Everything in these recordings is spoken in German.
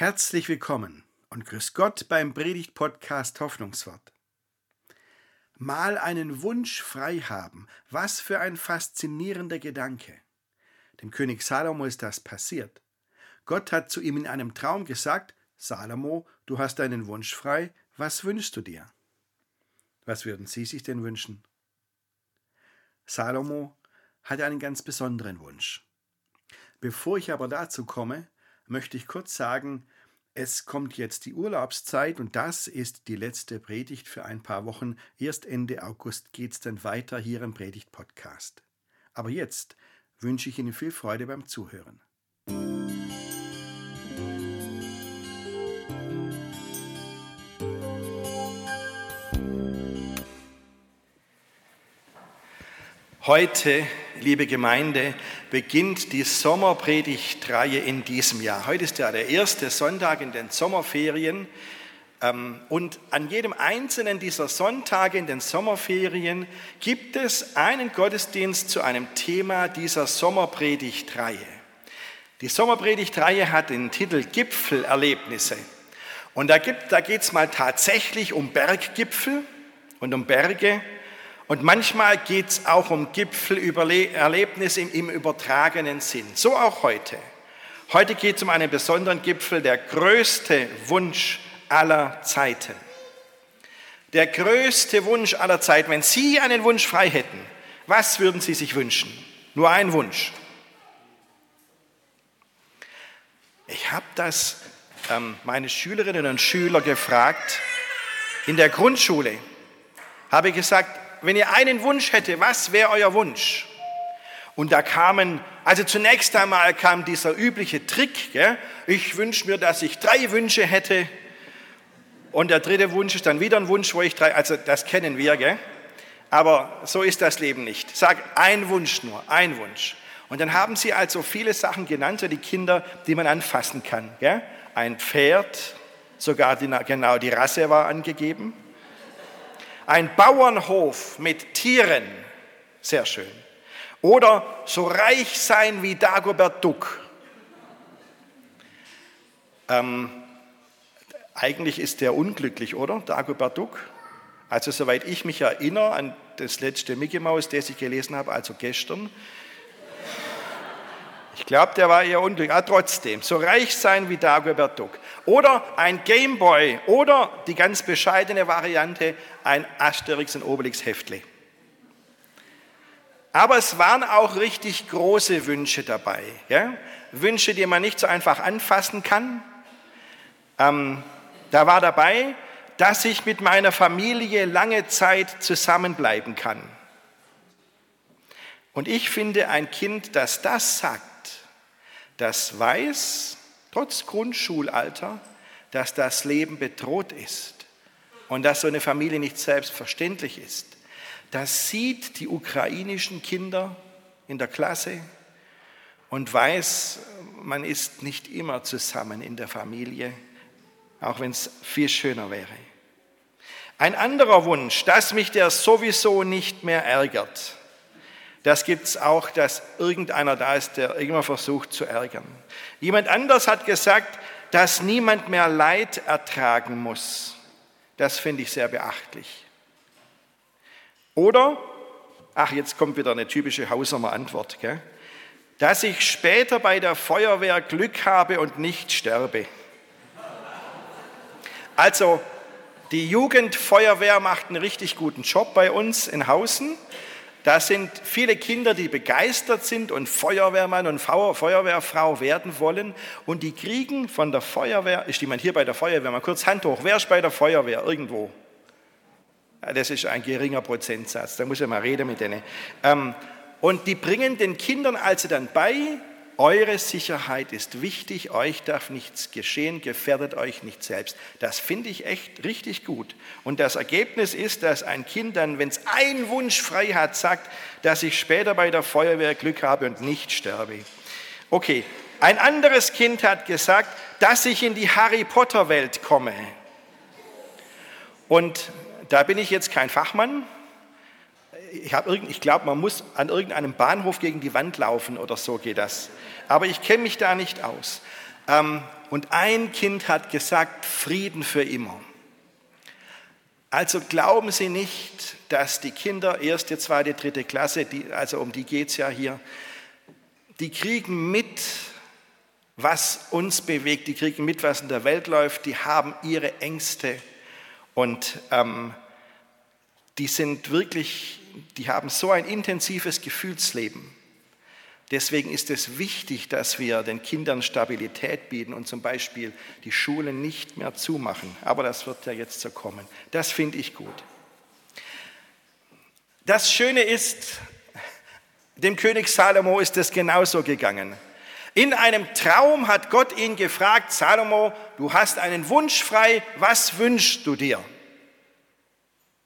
Herzlich willkommen und grüß Gott beim Predigt-Podcast Hoffnungswort. Mal einen Wunsch frei haben, was für ein faszinierender Gedanke. Dem König Salomo ist das passiert. Gott hat zu ihm in einem Traum gesagt: Salomo, du hast deinen Wunsch frei, was wünschst du dir? Was würden Sie sich denn wünschen? Salomo hatte einen ganz besonderen Wunsch. Bevor ich aber dazu komme, möchte ich kurz sagen, es kommt jetzt die Urlaubszeit und das ist die letzte Predigt für ein paar Wochen. Erst Ende August geht es dann weiter hier im Predigt-Podcast. Aber jetzt wünsche ich Ihnen viel Freude beim Zuhören. Heute, liebe Gemeinde, beginnt die Sommerpredigtreihe in diesem Jahr. Heute ist ja der erste Sonntag in den Sommerferien. Ähm, und an jedem einzelnen dieser Sonntage in den Sommerferien gibt es einen Gottesdienst zu einem Thema dieser Sommerpredigtreihe. Die Sommerpredigtreihe hat den Titel Gipfelerlebnisse. Und da, da geht es mal tatsächlich um Berggipfel und um Berge und manchmal geht es auch um Gipfelerlebnisse im, im übertragenen Sinn. So auch heute. Heute geht es um einen besonderen Gipfel, der größte Wunsch aller Zeiten. Der größte Wunsch aller Zeiten. Wenn Sie einen Wunsch frei hätten, was würden Sie sich wünschen? Nur ein Wunsch. Ich habe das ähm, meine Schülerinnen und Schüler gefragt. In der Grundschule habe gesagt, wenn ihr einen Wunsch hättet, was wäre euer Wunsch? Und da kamen, also zunächst einmal kam dieser übliche Trick, gell? ich wünsche mir, dass ich drei Wünsche hätte. Und der dritte Wunsch ist dann wieder ein Wunsch, wo ich drei, also das kennen wir, gell? aber so ist das Leben nicht. Sag ein Wunsch nur, ein Wunsch. Und dann haben sie also viele Sachen genannt, so die Kinder, die man anfassen kann. Gell? Ein Pferd, sogar die, genau die Rasse war angegeben. Ein Bauernhof mit Tieren, sehr schön. Oder so reich sein wie Dagobert Duck. Ähm, eigentlich ist der unglücklich, oder? Dagobert Duck. Also soweit ich mich erinnere an das letzte Mickey Mouse, das ich gelesen habe, also gestern. Ich glaube, der war eher unglücklich. Aber trotzdem, so reich sein wie Dagobert Duck. Oder ein Gameboy oder die ganz bescheidene Variante, ein Asterix und Obelix Heftli. Aber es waren auch richtig große Wünsche dabei. Ja? Wünsche, die man nicht so einfach anfassen kann. Ähm, da war dabei, dass ich mit meiner Familie lange Zeit zusammenbleiben kann. Und ich finde, ein Kind, das das sagt, das weiß, trotz Grundschulalter, dass das Leben bedroht ist und dass so eine Familie nicht selbstverständlich ist. Das sieht die ukrainischen Kinder in der Klasse und weiß, man ist nicht immer zusammen in der Familie, auch wenn es viel schöner wäre. Ein anderer Wunsch, dass mich der sowieso nicht mehr ärgert. Das gibt es auch, dass irgendeiner da ist, der immer versucht zu ärgern. Jemand anders hat gesagt, dass niemand mehr Leid ertragen muss. Das finde ich sehr beachtlich. Oder, ach, jetzt kommt wieder eine typische Hausamer Antwort, gell? dass ich später bei der Feuerwehr Glück habe und nicht sterbe. Also, die Jugendfeuerwehr macht einen richtig guten Job bei uns in Hausen. Da sind viele Kinder, die begeistert sind und Feuerwehrmann und Feuerwehrfrau werden wollen. Und die kriegen von der Feuerwehr, ist jemand hier bei der Feuerwehr? Mal kurz Hand hoch. Wer ist bei der Feuerwehr? Irgendwo. das ist ein geringer Prozentsatz. Da muss ich mal reden mit denen. Ähm, und die bringen den Kindern also dann bei, eure Sicherheit ist wichtig, euch darf nichts geschehen, gefährdet euch nicht selbst. Das finde ich echt richtig gut. Und das Ergebnis ist, dass ein Kind dann, wenn es einen Wunsch frei hat, sagt, dass ich später bei der Feuerwehr Glück habe und nicht sterbe. Okay, ein anderes Kind hat gesagt, dass ich in die Harry Potter Welt komme. Und da bin ich jetzt kein Fachmann, ich, ich glaube, man muss an irgendeinem Bahnhof gegen die Wand laufen oder so geht das. Aber ich kenne mich da nicht aus. Ähm, und ein Kind hat gesagt, Frieden für immer. Also glauben Sie nicht, dass die Kinder, erste, zweite, dritte Klasse, die, also um die geht es ja hier, die kriegen mit, was uns bewegt, die kriegen mit, was in der Welt läuft, die haben ihre Ängste und ähm, die sind wirklich, die haben so ein intensives Gefühlsleben. Deswegen ist es wichtig, dass wir den Kindern Stabilität bieten und zum Beispiel die Schulen nicht mehr zumachen. Aber das wird ja jetzt so kommen. Das finde ich gut. Das Schöne ist, dem König Salomo ist es genauso gegangen. In einem Traum hat Gott ihn gefragt, Salomo, du hast einen Wunsch frei, was wünschst du dir?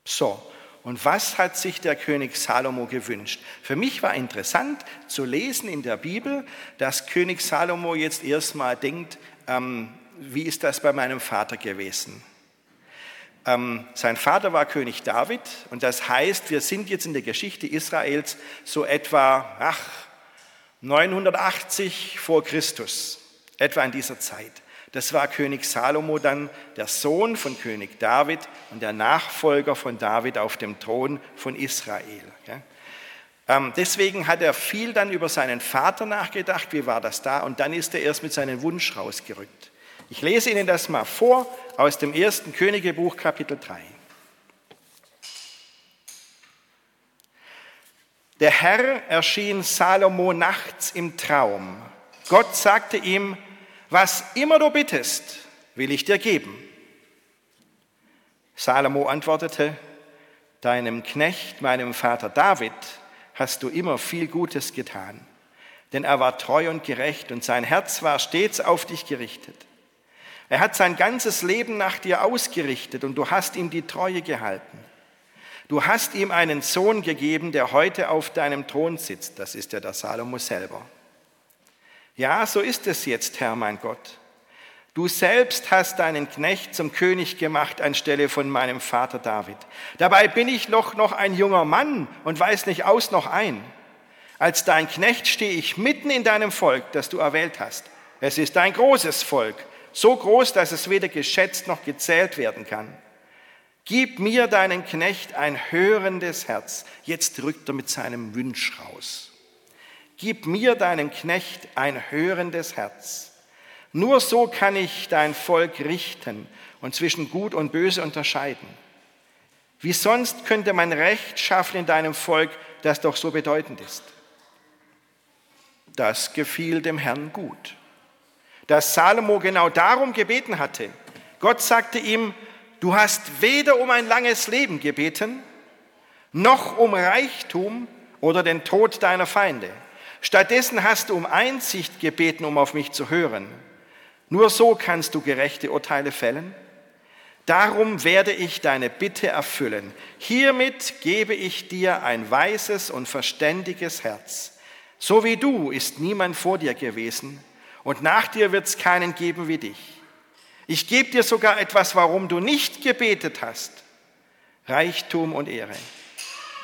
So, und was hat sich der König Salomo gewünscht? Für mich war interessant zu lesen in der Bibel, dass König Salomo jetzt erstmal denkt, ähm, wie ist das bei meinem Vater gewesen? Ähm, sein Vater war König David und das heißt, wir sind jetzt in der Geschichte Israels so etwa ach, 980 vor Christus, etwa in dieser Zeit. Das war König Salomo dann, der Sohn von König David und der Nachfolger von David auf dem Thron von Israel. Ähm, deswegen hat er viel dann über seinen Vater nachgedacht, wie war das da, und dann ist er erst mit seinem Wunsch rausgerückt. Ich lese Ihnen das mal vor aus dem ersten Königebuch Kapitel 3. Der Herr erschien Salomo nachts im Traum. Gott sagte ihm, was immer du bittest, will ich dir geben. Salomo antwortete, deinem Knecht, meinem Vater David, hast du immer viel Gutes getan, denn er war treu und gerecht und sein Herz war stets auf dich gerichtet. Er hat sein ganzes Leben nach dir ausgerichtet und du hast ihm die Treue gehalten. Du hast ihm einen Sohn gegeben, der heute auf deinem Thron sitzt. Das ist ja der Salomo selber. Ja, so ist es jetzt, Herr mein Gott. Du selbst hast deinen Knecht zum König gemacht anstelle von meinem Vater David. Dabei bin ich noch, noch ein junger Mann und weiß nicht aus noch ein. Als dein Knecht stehe ich mitten in deinem Volk, das du erwählt hast. Es ist ein großes Volk, so groß, dass es weder geschätzt noch gezählt werden kann. Gib mir deinen Knecht ein hörendes Herz. Jetzt rückt er mit seinem Wunsch raus. Gib mir deinen Knecht ein hörendes Herz. Nur so kann ich dein Volk richten und zwischen Gut und Böse unterscheiden. Wie sonst könnte man Recht schaffen in deinem Volk, das doch so bedeutend ist? Das gefiel dem Herrn gut. Dass Salomo genau darum gebeten hatte. Gott sagte ihm, du hast weder um ein langes Leben gebeten, noch um Reichtum oder den Tod deiner Feinde. Stattdessen hast du um Einsicht gebeten, um auf mich zu hören. Nur so kannst du gerechte Urteile fällen. Darum werde ich deine Bitte erfüllen. Hiermit gebe ich dir ein weises und verständiges Herz. So wie du ist niemand vor dir gewesen und nach dir wird es keinen geben wie dich. Ich gebe dir sogar etwas, warum du nicht gebetet hast. Reichtum und Ehre.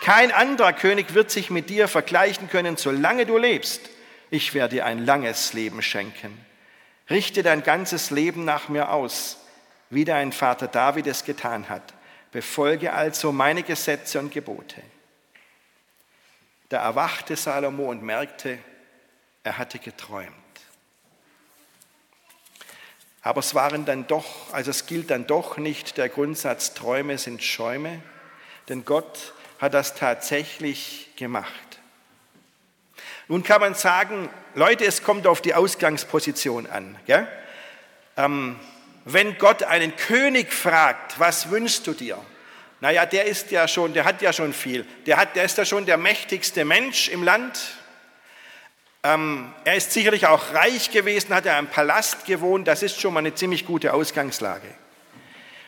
Kein anderer König wird sich mit dir vergleichen können, solange du lebst. Ich werde dir ein langes Leben schenken. Richte dein ganzes Leben nach mir aus, wie dein Vater David es getan hat. Befolge also meine Gesetze und Gebote. Da erwachte Salomo und merkte, er hatte geträumt. Aber es waren dann doch, also es gilt dann doch nicht der Grundsatz, Träume sind Schäume, denn Gott hat das tatsächlich gemacht. Nun kann man sagen, Leute, es kommt auf die Ausgangsposition an. Ähm, wenn Gott einen König fragt, was wünschst du dir? Naja, der ist ja schon, der hat ja schon viel. Der, hat, der ist ja schon der mächtigste Mensch im Land. Ähm, er ist sicherlich auch reich gewesen, hat ja im Palast gewohnt. Das ist schon mal eine ziemlich gute Ausgangslage.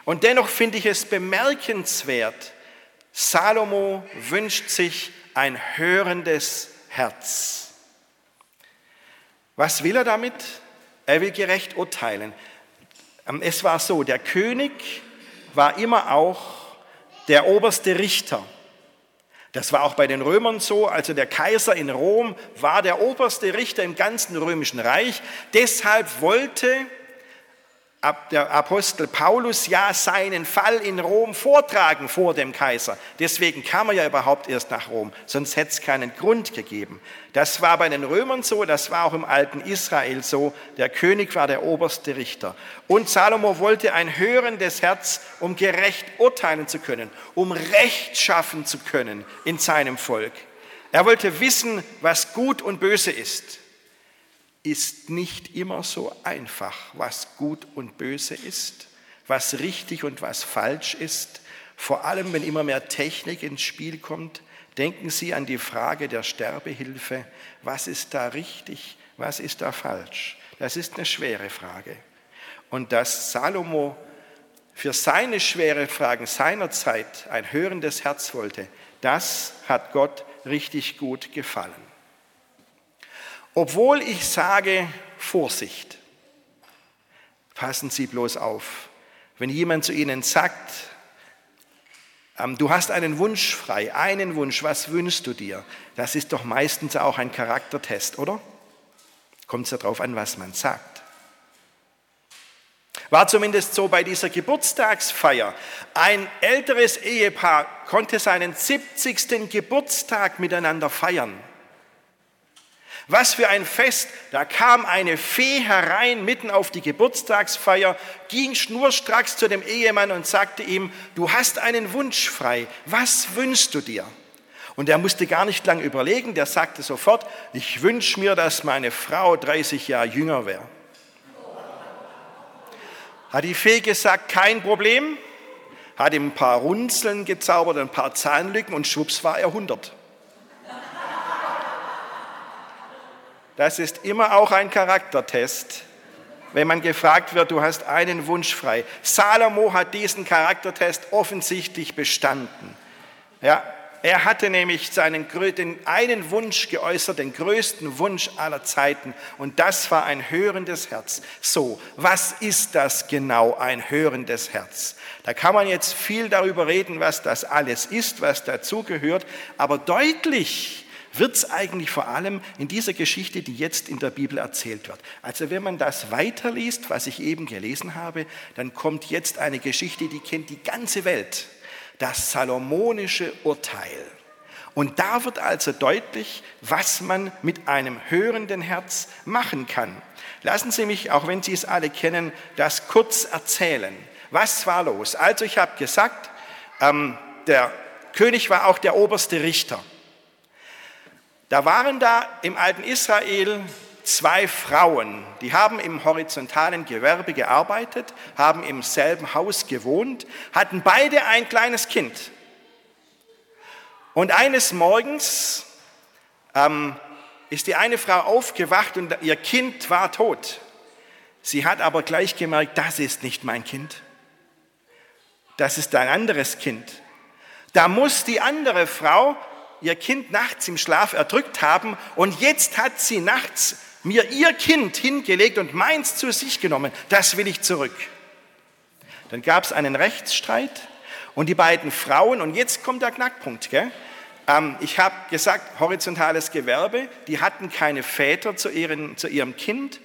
Und dennoch finde ich es bemerkenswert, Salomo wünscht sich ein hörendes Herz. Was will er damit? Er will gerecht urteilen. Ähm, es war so, der König war immer auch der oberste Richter. Das war auch bei den Römern so. Also der Kaiser in Rom war der oberste Richter im ganzen römischen Reich. Deshalb wollte der Apostel Paulus ja seinen Fall in Rom vortragen vor dem Kaiser. Deswegen kam er ja überhaupt erst nach Rom, sonst hätte es keinen Grund gegeben. Das war bei den Römern so, das war auch im alten Israel so. Der König war der oberste Richter. Und Salomo wollte ein hörendes Herz, um gerecht urteilen zu können, um Recht schaffen zu können in seinem Volk. Er wollte wissen, was gut und böse ist ist nicht immer so einfach, was gut und böse ist, was richtig und was falsch ist. Vor allem, wenn immer mehr Technik ins Spiel kommt, denken Sie an die Frage der Sterbehilfe. Was ist da richtig, was ist da falsch? Das ist eine schwere Frage. Und dass Salomo für seine schwere Fragen seiner Zeit ein hörendes Herz wollte, das hat Gott richtig gut gefallen. Obwohl ich sage Vorsicht, passen Sie bloß auf. Wenn jemand zu Ihnen sagt, ähm, du hast einen Wunsch frei, einen Wunsch, was wünschst du dir? Das ist doch meistens auch ein Charaktertest, oder? Kommt es ja darauf an, was man sagt. War zumindest so bei dieser Geburtstagsfeier. Ein älteres Ehepaar konnte seinen 70. Geburtstag miteinander feiern. Was für ein Fest! Da kam eine Fee herein mitten auf die Geburtstagsfeier, ging schnurstracks zu dem Ehemann und sagte ihm, du hast einen Wunsch frei, was wünschst du dir? Und er musste gar nicht lang überlegen, der sagte sofort, ich wünsche mir, dass meine Frau 30 Jahre jünger wäre. Hat die Fee gesagt, kein Problem, hat ihm ein paar Runzeln gezaubert, ein paar Zahnlücken und schwupps war er 100. Das ist immer auch ein Charaktertest, wenn man gefragt wird, du hast einen Wunsch frei. Salomo hat diesen Charaktertest offensichtlich bestanden. Ja, er hatte nämlich seinen den einen Wunsch geäußert, den größten Wunsch aller Zeiten, und das war ein hörendes Herz. So, was ist das genau, ein hörendes Herz? Da kann man jetzt viel darüber reden, was das alles ist, was dazugehört, aber deutlich wird es eigentlich vor allem in dieser Geschichte, die jetzt in der Bibel erzählt wird. Also wenn man das weiterliest, was ich eben gelesen habe, dann kommt jetzt eine Geschichte, die kennt die ganze Welt. Das salomonische Urteil. Und da wird also deutlich, was man mit einem hörenden Herz machen kann. Lassen Sie mich, auch wenn Sie es alle kennen, das kurz erzählen. Was war los? Also ich habe gesagt, ähm, der König war auch der oberste Richter. Da waren da im alten Israel zwei Frauen, die haben im horizontalen Gewerbe gearbeitet, haben im selben Haus gewohnt, hatten beide ein kleines Kind. Und eines Morgens ähm, ist die eine Frau aufgewacht und ihr Kind war tot. Sie hat aber gleich gemerkt, das ist nicht mein Kind. Das ist ein anderes Kind. Da muss die andere Frau ihr Kind nachts im Schlaf erdrückt haben und jetzt hat sie nachts mir ihr Kind hingelegt und meins zu sich genommen. Das will ich zurück. Dann gab es einen Rechtsstreit und die beiden Frauen, und jetzt kommt der Knackpunkt, gell? Ähm, ich habe gesagt, horizontales Gewerbe, die hatten keine Väter zu, ihren, zu ihrem Kind.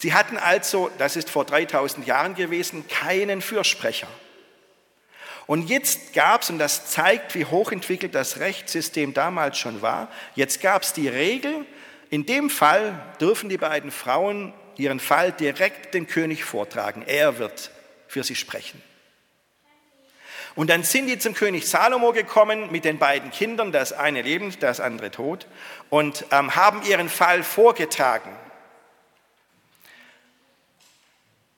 Sie hatten also, das ist vor 3000 Jahren gewesen, keinen Fürsprecher. Und jetzt gab es, und das zeigt, wie hochentwickelt das Rechtssystem damals schon war, jetzt gab es die Regel, in dem Fall dürfen die beiden Frauen ihren Fall direkt dem König vortragen. Er wird für sie sprechen. Und dann sind die zum König Salomo gekommen mit den beiden Kindern, das eine lebend, das andere tot, und ähm, haben ihren Fall vorgetragen.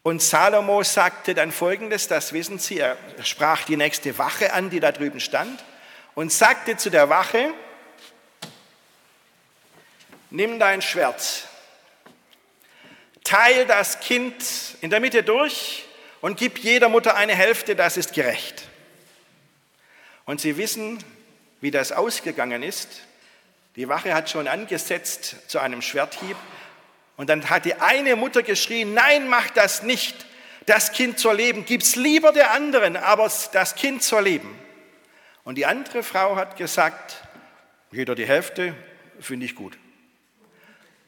Und Salomo sagte dann folgendes, das wissen Sie, er sprach die nächste Wache an, die da drüben stand, und sagte zu der Wache, nimm dein Schwert, teil das Kind in der Mitte durch und gib jeder Mutter eine Hälfte, das ist gerecht. Und Sie wissen, wie das ausgegangen ist. Die Wache hat schon angesetzt zu einem Schwerthieb und dann hat die eine Mutter geschrien, nein, mach das nicht. Das Kind soll leben, gib's lieber der anderen, aber das Kind soll leben. Und die andere Frau hat gesagt, Jeder die Hälfte, finde ich gut.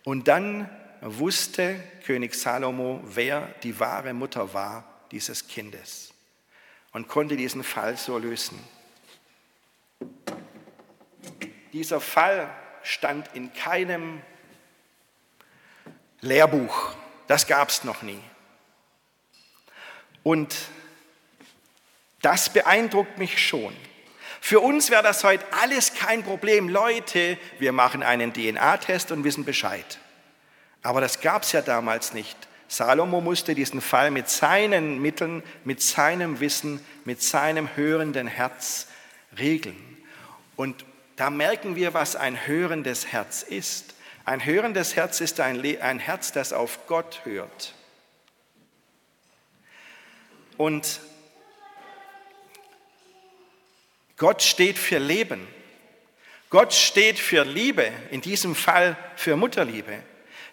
Und dann wusste König Salomo, wer die wahre Mutter war dieses Kindes und konnte diesen Fall so lösen. Dieser Fall stand in keinem Lehrbuch. Das gab es noch nie. Und das beeindruckt mich schon. Für uns wäre das heute alles kein Problem. Leute, wir machen einen DNA-Test und wissen Bescheid. Aber das gab es ja damals nicht. Salomo musste diesen Fall mit seinen Mitteln, mit seinem Wissen, mit seinem hörenden Herz regeln. Und da merken wir, was ein hörendes Herz ist. Ein hörendes Herz ist ein, ein Herz, das auf Gott hört. Und Gott steht für Leben. Gott steht für Liebe, in diesem Fall für Mutterliebe.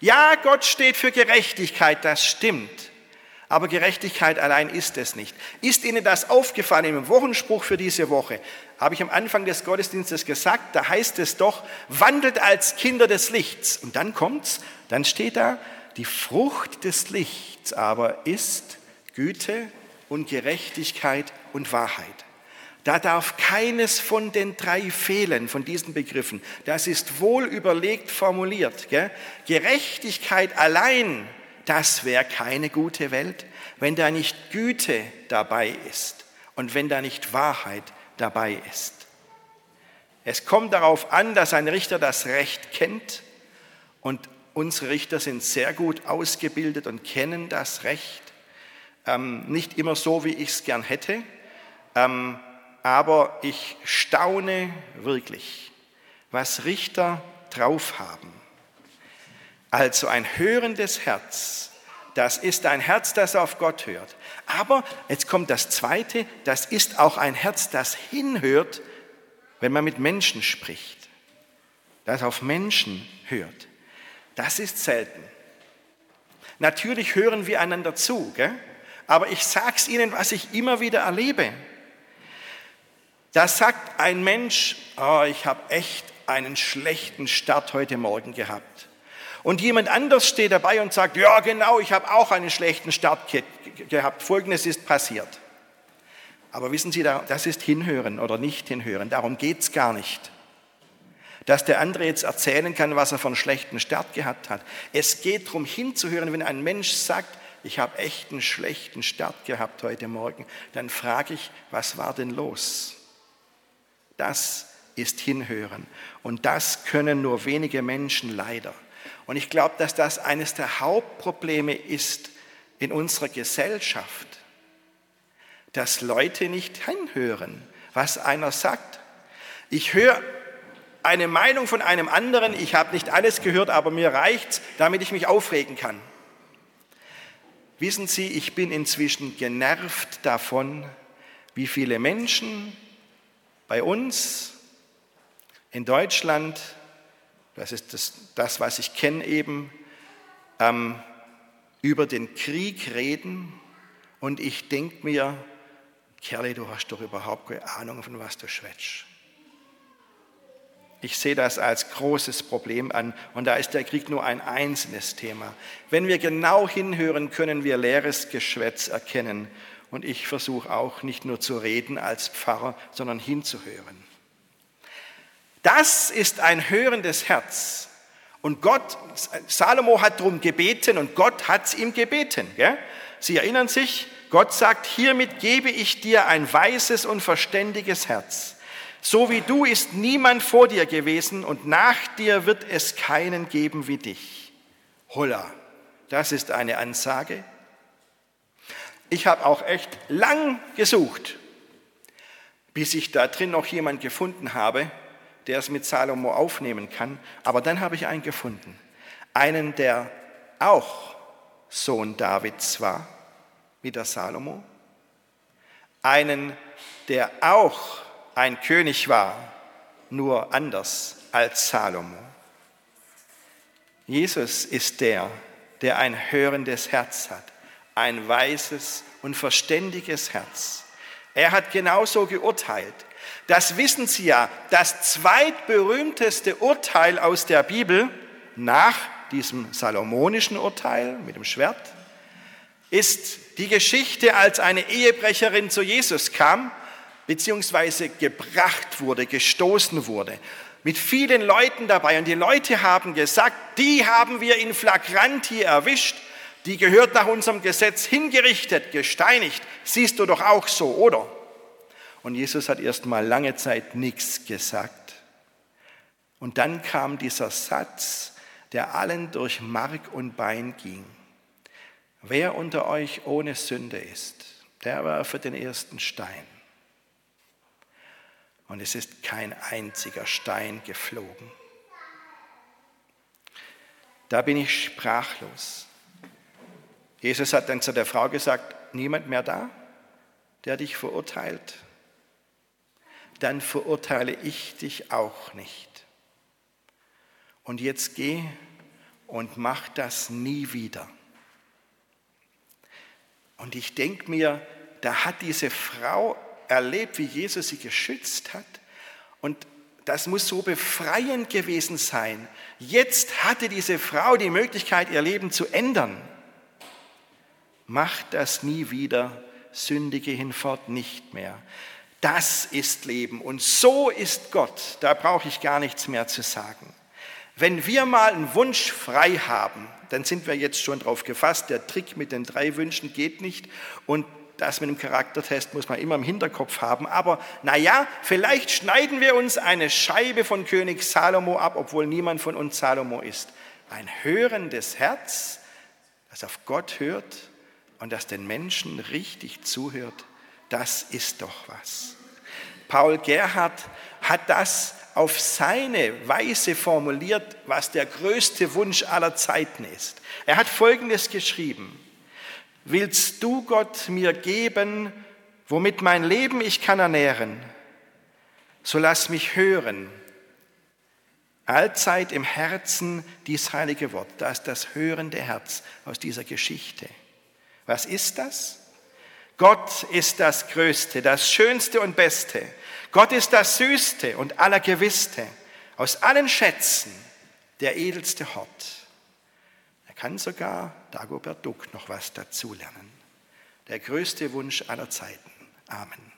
Ja, Gott steht für Gerechtigkeit, das stimmt. Aber Gerechtigkeit allein ist es nicht. Ist Ihnen das aufgefallen im Wochenspruch für diese Woche? Habe ich am Anfang des Gottesdienstes gesagt, da heißt es doch, wandelt als Kinder des Lichts. Und dann kommt's, dann steht da, die Frucht des Lichts aber ist Güte und Gerechtigkeit und Wahrheit. Da darf keines von den drei fehlen, von diesen Begriffen. Das ist wohl überlegt formuliert. Gell? Gerechtigkeit allein, das wäre keine gute Welt, wenn da nicht Güte dabei ist und wenn da nicht Wahrheit dabei ist. Es kommt darauf an, dass ein Richter das Recht kennt und unsere Richter sind sehr gut ausgebildet und kennen das Recht. Ähm, nicht immer so, wie ich es gern hätte. Ähm, aber ich staune wirklich, was Richter drauf haben. Also ein hörendes Herz, das ist ein Herz, das auf Gott hört. Aber jetzt kommt das Zweite, das ist auch ein Herz, das hinhört, wenn man mit Menschen spricht, das auf Menschen hört. Das ist selten. Natürlich hören wir einander zu, gell? aber ich sage es Ihnen, was ich immer wieder erlebe. Da sagt ein Mensch, oh, ich habe echt einen schlechten Start heute Morgen gehabt. Und jemand anders steht dabei und sagt, ja genau, ich habe auch einen schlechten Start ge gehabt. Folgendes ist passiert. Aber wissen Sie, das ist hinhören oder nicht hinhören. Darum geht es gar nicht. Dass der andere jetzt erzählen kann, was er von schlechten Start gehabt hat. Es geht darum hinzuhören, wenn ein Mensch sagt, ich habe echt einen schlechten Start gehabt heute Morgen, dann frage ich, was war denn los? Das ist Hinhören. Und das können nur wenige Menschen leider. Und ich glaube, dass das eines der Hauptprobleme ist in unserer Gesellschaft, dass Leute nicht hinhören, was einer sagt. Ich höre eine Meinung von einem anderen, ich habe nicht alles gehört, aber mir reicht's, damit ich mich aufregen kann. Wissen Sie, ich bin inzwischen genervt davon, wie viele Menschen bei uns in Deutschland, das ist das, das was ich kenne eben, ähm, über den Krieg reden und ich denke mir, Kerle, du hast doch überhaupt keine Ahnung, von was du schwätzt. Ich sehe das als großes Problem an und da ist der Krieg nur ein einzelnes Thema. Wenn wir genau hinhören, können wir leeres Geschwätz erkennen und ich versuche auch nicht nur zu reden als Pfarrer, sondern hinzuhören. Das ist ein hörendes Herz. Und Gott, Salomo hat darum gebeten und Gott hat es ihm gebeten. Gell? Sie erinnern sich, Gott sagt, hiermit gebe ich dir ein weises und verständiges Herz. So wie du ist niemand vor dir gewesen und nach dir wird es keinen geben wie dich. Holla, das ist eine Ansage, ich habe auch echt lang gesucht, bis ich da drin noch jemand gefunden habe, der es mit Salomo aufnehmen kann. Aber dann habe ich einen gefunden. Einen, der auch Sohn Davids war, wie der Salomo. Einen, der auch ein König war, nur anders als Salomo. Jesus ist der, der ein hörendes Herz hat ein weises und verständiges Herz. Er hat genauso geurteilt. Das wissen Sie ja. Das zweitberühmteste Urteil aus der Bibel nach diesem salomonischen Urteil mit dem Schwert ist die Geschichte, als eine Ehebrecherin zu Jesus kam, beziehungsweise gebracht wurde, gestoßen wurde, mit vielen Leuten dabei. Und die Leute haben gesagt, die haben wir in flagranti erwischt, die gehört nach unserem Gesetz hingerichtet, gesteinigt. Siehst du doch auch so, oder? Und Jesus hat erst mal lange Zeit nichts gesagt. Und dann kam dieser Satz, der allen durch Mark und Bein ging. Wer unter euch ohne Sünde ist, der werfe den ersten Stein. Und es ist kein einziger Stein geflogen. Da bin ich sprachlos. Jesus hat dann zu der Frau gesagt, niemand mehr da, der dich verurteilt. Dann verurteile ich dich auch nicht. Und jetzt geh und mach das nie wieder. Und ich denke mir, da hat diese Frau erlebt, wie Jesus sie geschützt hat. Und das muss so befreiend gewesen sein. Jetzt hatte diese Frau die Möglichkeit, ihr Leben zu ändern. Macht das nie wieder, sündige hinfort nicht mehr. Das ist Leben und so ist Gott. Da brauche ich gar nichts mehr zu sagen. Wenn wir mal einen Wunsch frei haben, dann sind wir jetzt schon drauf gefasst, der Trick mit den drei Wünschen geht nicht und das mit dem Charaktertest muss man immer im Hinterkopf haben. Aber naja, vielleicht schneiden wir uns eine Scheibe von König Salomo ab, obwohl niemand von uns Salomo ist. Ein hörendes Herz, das auf Gott hört und das den Menschen richtig zuhört, das ist doch was. Paul Gerhard hat das auf seine Weise formuliert, was der größte Wunsch aller Zeiten ist. Er hat Folgendes geschrieben. Willst du Gott mir geben, womit mein Leben ich kann ernähren, so lass mich hören, allzeit im Herzen dies heilige Wort. Da ist das hörende Herz aus dieser Geschichte. Was ist das? Gott ist das Größte, das Schönste und Beste. Gott ist das Süßste und Allergewisste. Aus allen Schätzen der edelste Hort. Er kann sogar Dagobert Duck noch was dazulernen. Der größte Wunsch aller Zeiten. Amen.